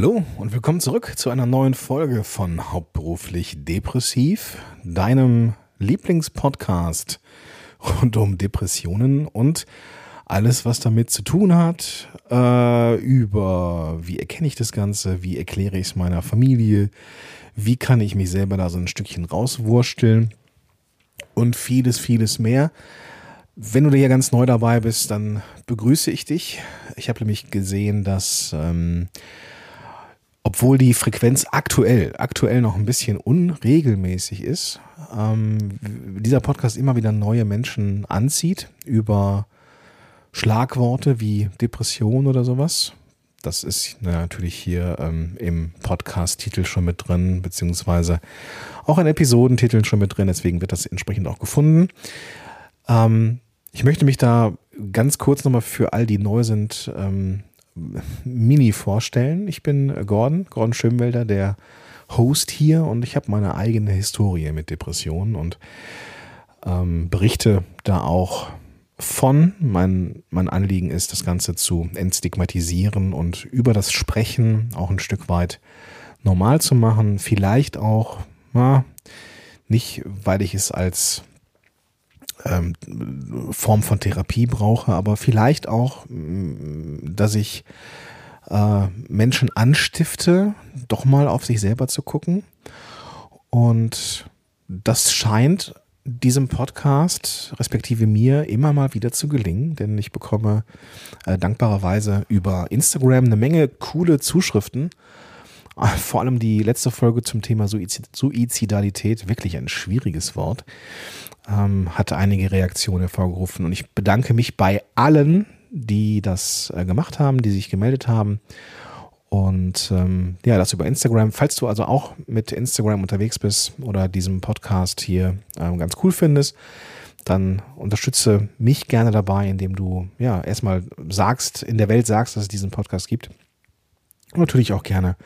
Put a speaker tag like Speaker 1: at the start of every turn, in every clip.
Speaker 1: Hallo und willkommen zurück zu einer neuen Folge von Hauptberuflich Depressiv, deinem Lieblingspodcast rund um Depressionen und alles, was damit zu tun hat, äh, über wie erkenne ich das Ganze, wie erkläre ich es meiner Familie, wie kann ich mich selber da so ein Stückchen rauswursteln und vieles, vieles mehr. Wenn du hier ganz neu dabei bist, dann begrüße ich dich. Ich habe nämlich gesehen, dass ähm, obwohl die Frequenz aktuell, aktuell noch ein bisschen unregelmäßig ist, ähm, dieser Podcast immer wieder neue Menschen anzieht über Schlagworte wie Depression oder sowas. Das ist natürlich hier ähm, im Podcast-Titel schon mit drin, beziehungsweise auch in Episodentiteln schon mit drin, deswegen wird das entsprechend auch gefunden. Ähm, ich möchte mich da ganz kurz nochmal für all die neu sind, ähm, mini vorstellen. Ich bin Gordon, Gordon Schönwelder, der Host hier und ich habe meine eigene Historie mit Depressionen und ähm, berichte da auch von. Mein, mein Anliegen ist, das Ganze zu entstigmatisieren und über das Sprechen auch ein Stück weit normal zu machen. Vielleicht auch, na, nicht, weil ich es als ähm, Form von Therapie brauche, aber vielleicht auch, mm, dass ich äh, Menschen anstifte, doch mal auf sich selber zu gucken. Und das scheint diesem Podcast, respektive mir, immer mal wieder zu gelingen, denn ich bekomme äh, dankbarerweise über Instagram eine Menge coole Zuschriften. Vor allem die letzte Folge zum Thema Suizidalität, wirklich ein schwieriges Wort ähm, hat einige Reaktionen hervorgerufen. Und ich bedanke mich bei allen, die das äh, gemacht haben, die sich gemeldet haben. Und ähm, ja, das über Instagram. Falls du also auch mit Instagram unterwegs bist oder diesem Podcast hier ähm, ganz cool findest, dann unterstütze mich gerne dabei, indem du ja erstmal sagst, in der Welt sagst, dass es diesen Podcast gibt. Und natürlich auch gerne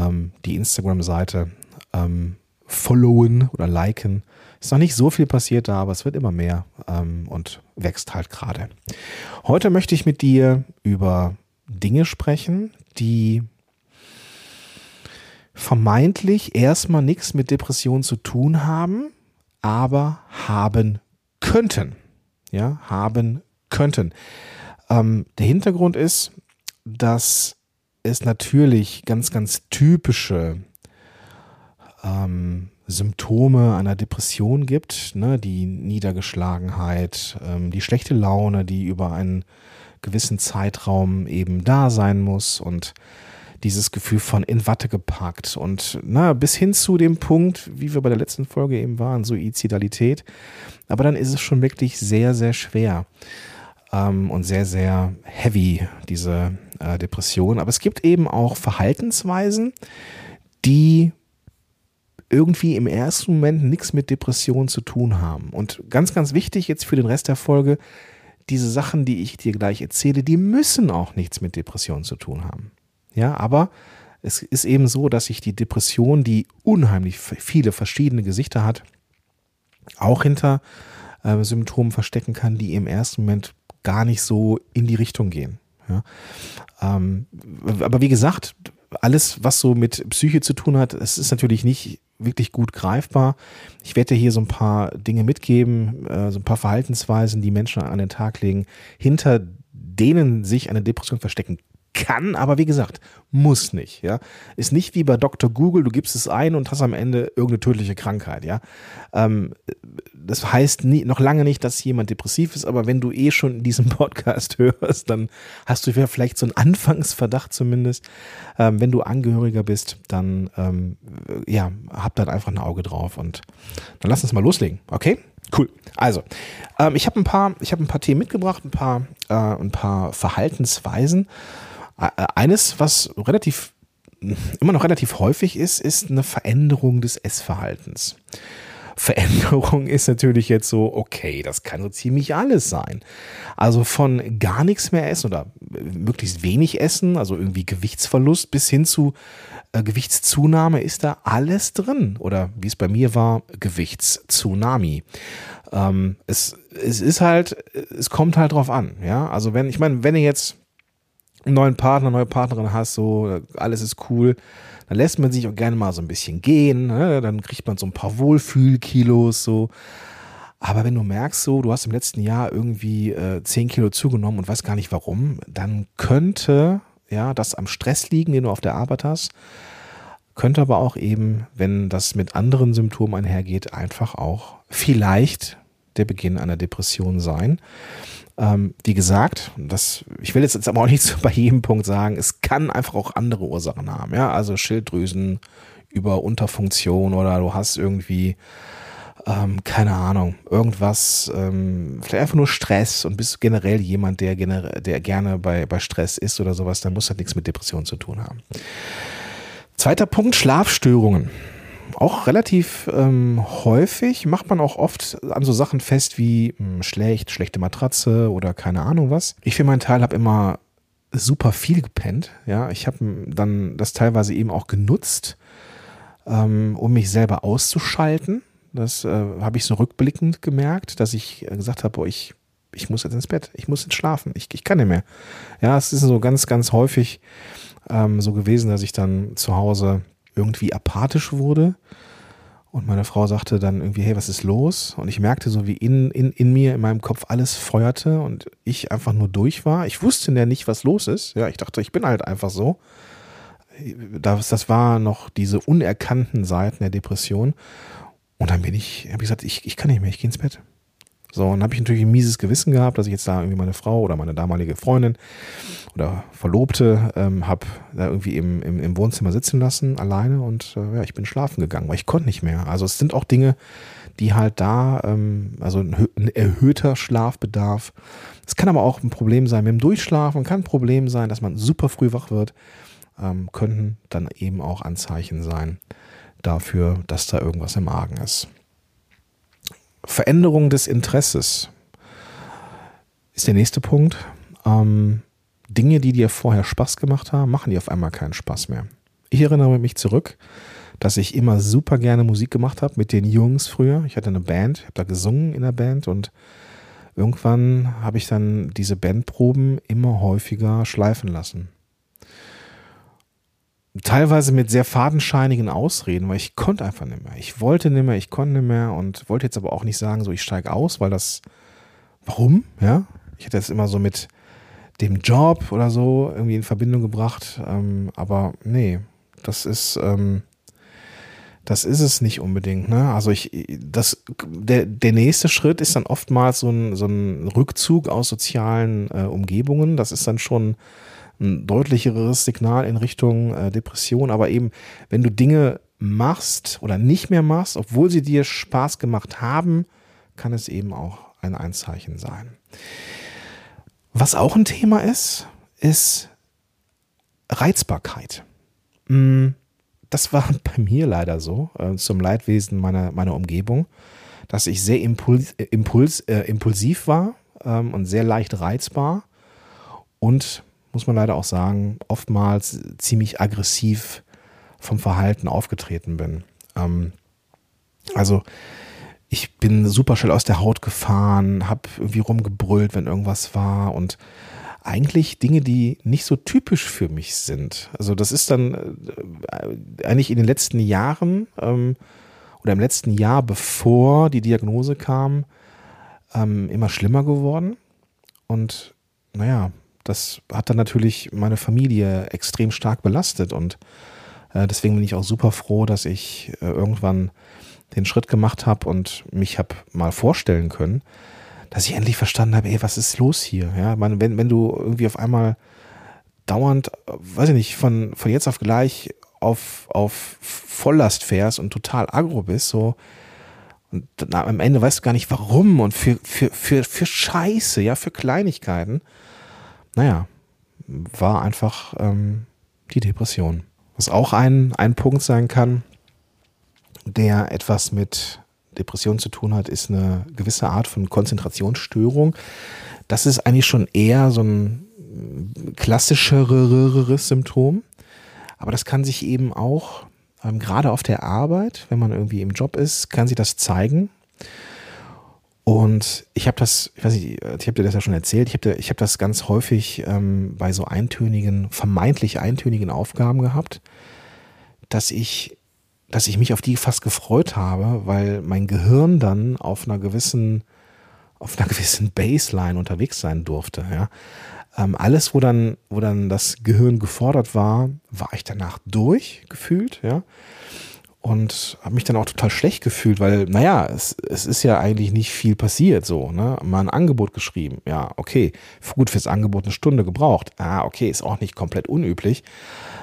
Speaker 1: ähm, die Instagram-Seite ähm, followen oder liken ist noch nicht so viel passiert da, aber es wird immer mehr ähm, und wächst halt gerade. Heute möchte ich mit dir über Dinge sprechen, die vermeintlich erstmal nichts mit Depression zu tun haben, aber haben könnten. Ja, haben könnten. Ähm, der Hintergrund ist, dass es natürlich ganz, ganz typische ähm, Symptome einer Depression gibt, ne, die Niedergeschlagenheit, ähm, die schlechte Laune, die über einen gewissen Zeitraum eben da sein muss und dieses Gefühl von in Watte gepackt und na, bis hin zu dem Punkt, wie wir bei der letzten Folge eben waren, Suizidalität. Aber dann ist es schon wirklich sehr, sehr schwer ähm, und sehr, sehr heavy, diese äh, Depression. Aber es gibt eben auch Verhaltensweisen, die irgendwie im ersten Moment nichts mit Depression zu tun haben. Und ganz, ganz wichtig jetzt für den Rest der Folge, diese Sachen, die ich dir gleich erzähle, die müssen auch nichts mit Depression zu tun haben. Ja, aber es ist eben so, dass sich die Depression, die unheimlich viele verschiedene Gesichter hat, auch hinter äh, Symptomen verstecken kann, die im ersten Moment gar nicht so in die Richtung gehen. Ja? Ähm, aber wie gesagt, alles, was so mit Psyche zu tun hat, es ist natürlich nicht wirklich gut greifbar. Ich werde dir hier so ein paar Dinge mitgeben, äh, so ein paar Verhaltensweisen, die Menschen an den Tag legen, hinter denen sich eine Depression verstecken kann, aber wie gesagt, muss nicht, ja. Ist nicht wie bei Dr. Google, du gibst es ein und hast am Ende irgendeine tödliche Krankheit, ja. Ähm, das heißt nie, noch lange nicht, dass jemand depressiv ist, aber wenn du eh schon diesen Podcast hörst, dann hast du vielleicht so einen Anfangsverdacht zumindest. Ähm, wenn du Angehöriger bist, dann ähm, ja, hab dann einfach ein Auge drauf und dann lass uns mal loslegen, okay? Cool. Also, ähm, ich habe ein paar, ich habe ein paar Themen mitgebracht, ein paar, äh, ein paar Verhaltensweisen. Äh, eines, was relativ immer noch relativ häufig ist, ist eine Veränderung des Essverhaltens. Veränderung ist natürlich jetzt so, okay, das kann so ziemlich alles sein. Also von gar nichts mehr essen oder möglichst wenig essen, also irgendwie Gewichtsverlust bis hin zu äh, Gewichtszunahme ist da alles drin. Oder wie es bei mir war, Gewichtszunami. Ähm, es, es ist halt, es kommt halt drauf an, ja. Also wenn, ich meine, wenn ihr jetzt einen neuen Partner, neue Partnerin hast, so, alles ist cool, dann lässt man sich auch gerne mal so ein bisschen gehen, ne? dann kriegt man so ein paar Wohlfühlkilos, so. Aber wenn du merkst, so, du hast im letzten Jahr irgendwie äh, 10 Kilo zugenommen und weißt gar nicht warum, dann könnte ja das am Stress liegen, den du auf der Arbeit hast. Könnte aber auch eben, wenn das mit anderen Symptomen einhergeht, einfach auch vielleicht der Beginn einer Depression sein. Ähm, wie gesagt, das, ich will jetzt aber auch nicht so bei jedem Punkt sagen, es kann einfach auch andere Ursachen haben. Ja, also Schilddrüsen über Unterfunktion oder du hast irgendwie ähm, keine Ahnung, irgendwas, ähm, vielleicht einfach nur Stress und bist generell jemand, der, gener der gerne bei, bei Stress ist oder sowas, dann muss das nichts mit Depression zu tun haben. Zweiter Punkt, Schlafstörungen. Auch relativ ähm, häufig macht man auch oft an so Sachen fest wie mh, hm, schlecht, schlechte Matratze oder keine Ahnung was. Ich für meinen Teil habe immer super viel gepennt. Ja, ich habe dann das teilweise eben auch genutzt, ähm, um mich selber auszuschalten. Das äh, habe ich so rückblickend gemerkt, dass ich äh, gesagt habe, boah, ich, ich muss jetzt ins Bett, ich muss jetzt schlafen, ich, ich kann nicht mehr. Ja, es ist so ganz, ganz häufig ähm, so gewesen, dass ich dann zu Hause irgendwie apathisch wurde. Und meine Frau sagte dann irgendwie, hey, was ist los? Und ich merkte so, wie in, in, in mir, in meinem Kopf alles feuerte und ich einfach nur durch war. Ich wusste ja nicht, was los ist. Ja, ich dachte, ich bin halt einfach so. Das, das war noch diese unerkannten Seiten der Depression. Und dann bin ich, habe ich gesagt, ich, ich kann nicht mehr, ich gehe ins Bett. So, und habe ich natürlich ein mieses Gewissen gehabt, dass ich jetzt da irgendwie meine Frau oder meine damalige Freundin oder Verlobte ähm, habe da irgendwie im, im, im, Wohnzimmer sitzen lassen, alleine und äh, ja, ich bin schlafen gegangen, weil ich konnte nicht mehr. Also es sind auch Dinge, die halt da, ähm, also ein, ein erhöhter Schlafbedarf. Es kann aber auch ein Problem sein mit dem Durchschlafen, kann ein Problem sein, dass man super früh wach wird, ähm, könnten dann eben auch Anzeichen sein dafür, dass da irgendwas im Argen ist. Veränderung des Interesses ist der nächste Punkt. Ähm, Dinge, die dir vorher Spaß gemacht haben, machen dir auf einmal keinen Spaß mehr. Ich erinnere mich zurück, dass ich immer super gerne Musik gemacht habe mit den Jungs früher. Ich hatte eine Band, habe da gesungen in der Band und irgendwann habe ich dann diese Bandproben immer häufiger schleifen lassen teilweise mit sehr fadenscheinigen Ausreden, weil ich konnte einfach nicht mehr. Ich wollte nicht mehr, ich konnte nicht mehr und wollte jetzt aber auch nicht sagen, so ich steige aus, weil das, warum? Ja, ich hätte das immer so mit dem Job oder so irgendwie in Verbindung gebracht, ähm, aber nee, das ist, ähm, das ist es nicht unbedingt. Ne? Also ich, das, der, der nächste Schritt ist dann oftmals so ein, so ein Rückzug aus sozialen äh, Umgebungen. Das ist dann schon ein deutlicheres Signal in Richtung äh, Depression. Aber eben, wenn du Dinge machst oder nicht mehr machst, obwohl sie dir Spaß gemacht haben, kann es eben auch ein Einzeichen sein. Was auch ein Thema ist, ist Reizbarkeit. Mm, das war bei mir leider so, äh, zum Leidwesen meiner, meiner Umgebung, dass ich sehr impuls, impuls, äh, impulsiv war ähm, und sehr leicht reizbar und muss man leider auch sagen, oftmals ziemlich aggressiv vom Verhalten aufgetreten bin. Ähm, also ich bin super schnell aus der Haut gefahren, habe irgendwie rumgebrüllt, wenn irgendwas war und eigentlich Dinge, die nicht so typisch für mich sind. Also das ist dann äh, eigentlich in den letzten Jahren ähm, oder im letzten Jahr, bevor die Diagnose kam, ähm, immer schlimmer geworden. Und naja, das hat dann natürlich meine Familie extrem stark belastet und äh, deswegen bin ich auch super froh, dass ich äh, irgendwann den Schritt gemacht habe und mich habe mal vorstellen können, dass ich endlich verstanden habe, ey, was ist los hier? Ja, man, wenn, wenn du irgendwie auf einmal dauernd, weiß ich nicht, von, von jetzt auf gleich auf, auf Volllast fährst und total agro bist, so, und am Ende weißt du gar nicht warum und für, für, für, für Scheiße, ja, für Kleinigkeiten naja, war einfach ähm, die Depression. Was auch ein, ein Punkt sein kann, der etwas mit Depression zu tun hat, ist eine gewisse Art von Konzentrationsstörung. Das ist eigentlich schon eher so ein klassischeres Symptom. Aber das kann sich eben auch, ähm, gerade auf der Arbeit, wenn man irgendwie im Job ist, kann sich das zeigen. Und ich habe das, ich weiß nicht, ich habe dir das ja schon erzählt, ich habe ich hab das ganz häufig ähm, bei so eintönigen, vermeintlich eintönigen Aufgaben gehabt, dass ich, dass ich mich auf die fast gefreut habe, weil mein Gehirn dann auf einer gewissen, auf einer gewissen Baseline unterwegs sein durfte. Ja. Ähm, alles, wo dann, wo dann das Gehirn gefordert war, war ich danach durch, gefühlt, ja und habe mich dann auch total schlecht gefühlt, weil, naja, es, es ist ja eigentlich nicht viel passiert so, ne? Mal ein Angebot geschrieben, ja, okay, gut fürs Angebot eine Stunde gebraucht, ah, okay, ist auch nicht komplett unüblich.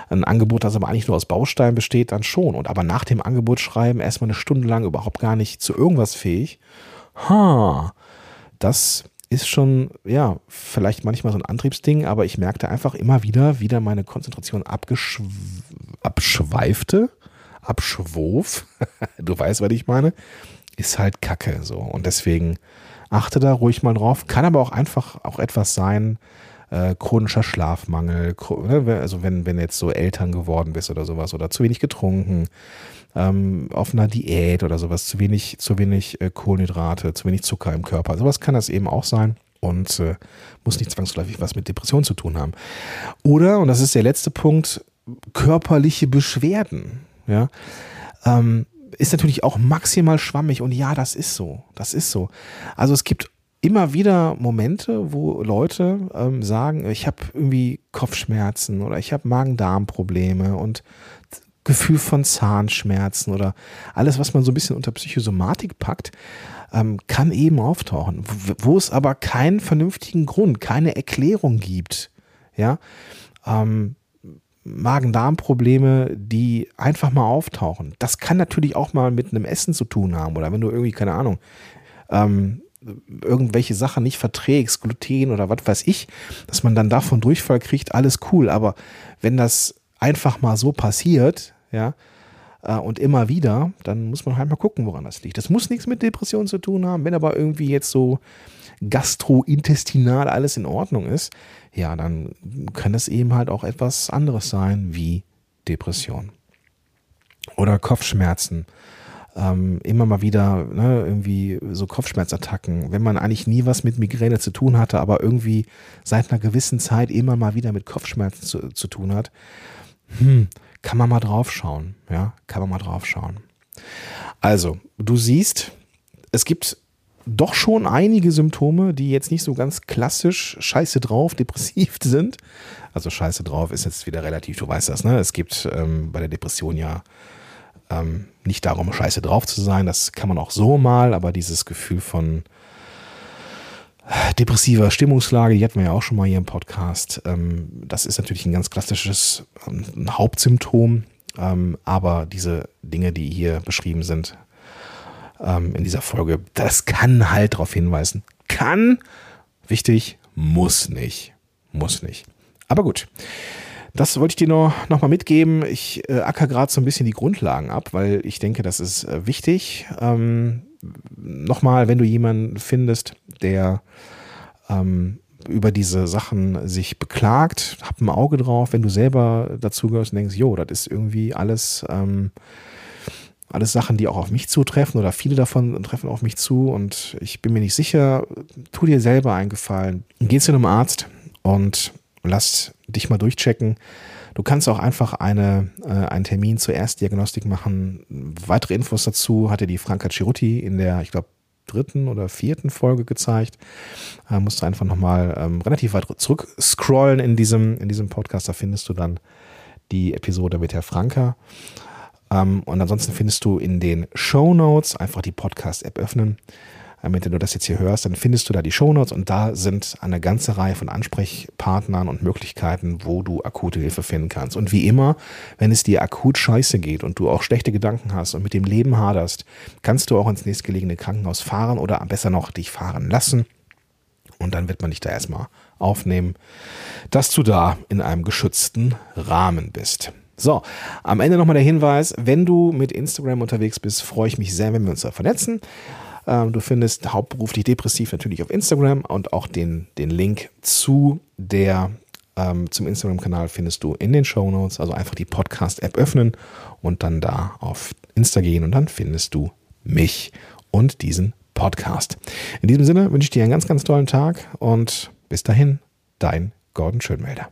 Speaker 1: Ein Angebot, das aber eigentlich nur aus Bausteinen besteht, dann schon. Und aber nach dem Angebot schreiben erstmal eine Stunde lang überhaupt gar nicht zu irgendwas fähig. Ha, das ist schon, ja, vielleicht manchmal so ein Antriebsding, aber ich merkte einfach immer wieder, wieder meine Konzentration abschweifte abschwof, du weißt, was ich meine, ist halt Kacke so. Und deswegen achte da ruhig mal drauf. Kann aber auch einfach auch etwas sein, äh, chronischer Schlafmangel, ne, also wenn, wenn jetzt so Eltern geworden bist oder sowas oder zu wenig getrunken, ähm, auf einer Diät oder sowas, zu wenig, zu wenig äh, Kohlenhydrate, zu wenig Zucker im Körper. Sowas kann das eben auch sein und äh, muss nicht zwangsläufig was mit Depression zu tun haben. Oder, und das ist der letzte Punkt, körperliche Beschwerden ja, ähm, ist natürlich auch maximal schwammig und ja, das ist so, das ist so. Also es gibt immer wieder Momente, wo Leute ähm, sagen, ich habe irgendwie Kopfschmerzen oder ich habe Magen-Darm-Probleme und Gefühl von Zahnschmerzen oder alles, was man so ein bisschen unter Psychosomatik packt, ähm, kann eben auftauchen, wo es aber keinen vernünftigen Grund, keine Erklärung gibt. Ja, ähm, Magen-Darm-Probleme, die einfach mal auftauchen. Das kann natürlich auch mal mit einem Essen zu tun haben oder wenn du irgendwie, keine Ahnung, ähm, irgendwelche Sachen nicht verträgst, Gluten oder was weiß ich, dass man dann davon Durchfall kriegt, alles cool. Aber wenn das einfach mal so passiert, ja, äh, und immer wieder, dann muss man halt mal gucken, woran das liegt. Das muss nichts mit Depressionen zu tun haben, wenn aber irgendwie jetzt so gastrointestinal alles in Ordnung ist, ja, dann kann es eben halt auch etwas anderes sein wie Depression. Oder Kopfschmerzen. Ähm, immer mal wieder ne, irgendwie so Kopfschmerzattacken, wenn man eigentlich nie was mit Migräne zu tun hatte, aber irgendwie seit einer gewissen Zeit immer mal wieder mit Kopfschmerzen zu, zu tun hat, hm, kann man mal drauf schauen. Ja, kann man mal drauf schauen. Also, du siehst, es gibt doch schon einige Symptome, die jetzt nicht so ganz klassisch scheiße drauf, depressiv sind. Also scheiße drauf ist jetzt wieder relativ, du weißt das, ne? Es gibt ähm, bei der Depression ja ähm, nicht darum, scheiße drauf zu sein. Das kann man auch so mal, aber dieses Gefühl von depressiver Stimmungslage, die hatten wir ja auch schon mal hier im Podcast. Ähm, das ist natürlich ein ganz klassisches ähm, Hauptsymptom. Ähm, aber diese Dinge, die hier beschrieben sind, ähm, in dieser Folge. Das kann halt darauf hinweisen. Kann, wichtig, muss nicht. Muss nicht. Aber gut. Das wollte ich dir noch, noch mal mitgeben. Ich äh, acker gerade so ein bisschen die Grundlagen ab, weil ich denke, das ist äh, wichtig. Ähm, Nochmal, wenn du jemanden findest, der ähm, über diese Sachen sich beklagt, hab ein Auge drauf, wenn du selber dazu gehörst und denkst, jo, das ist irgendwie alles ähm, alles Sachen, die auch auf mich zutreffen oder viele davon treffen auf mich zu und ich bin mir nicht sicher. Tu dir selber einen Gefallen. Geh zu einem Arzt und lass dich mal durchchecken. Du kannst auch einfach eine, äh, einen Termin zur Erstdiagnostik machen. Weitere Infos dazu hatte die Franka Ciruti in der, ich glaube, dritten oder vierten Folge gezeigt. Äh, musst du einfach nochmal ähm, relativ weit zurück scrollen in diesem, in diesem Podcast. Da findest du dann die Episode mit Herr Franka. Ähm, und ansonsten findest du in den Show Notes einfach die Podcast-App öffnen. Damit du das jetzt hier hörst, dann findest du da die Show Notes und da sind eine ganze Reihe von Ansprechpartnern und Möglichkeiten, wo du akute Hilfe finden kannst. Und wie immer, wenn es dir akut scheiße geht und du auch schlechte Gedanken hast und mit dem Leben haderst, kannst du auch ins nächstgelegene Krankenhaus fahren oder besser noch dich fahren lassen. Und dann wird man dich da erstmal aufnehmen, dass du da in einem geschützten Rahmen bist. So, am Ende nochmal der Hinweis, wenn du mit Instagram unterwegs bist, freue ich mich sehr, wenn wir uns da vernetzen. Ähm, du findest hauptberuflich depressiv natürlich auf Instagram und auch den, den Link zu der, ähm, zum Instagram-Kanal findest du in den Show Notes. Also einfach die Podcast-App öffnen und dann da auf Insta gehen und dann findest du mich und diesen Podcast. In diesem Sinne wünsche ich dir einen ganz, ganz tollen Tag und bis dahin, dein Gordon Schönmelder.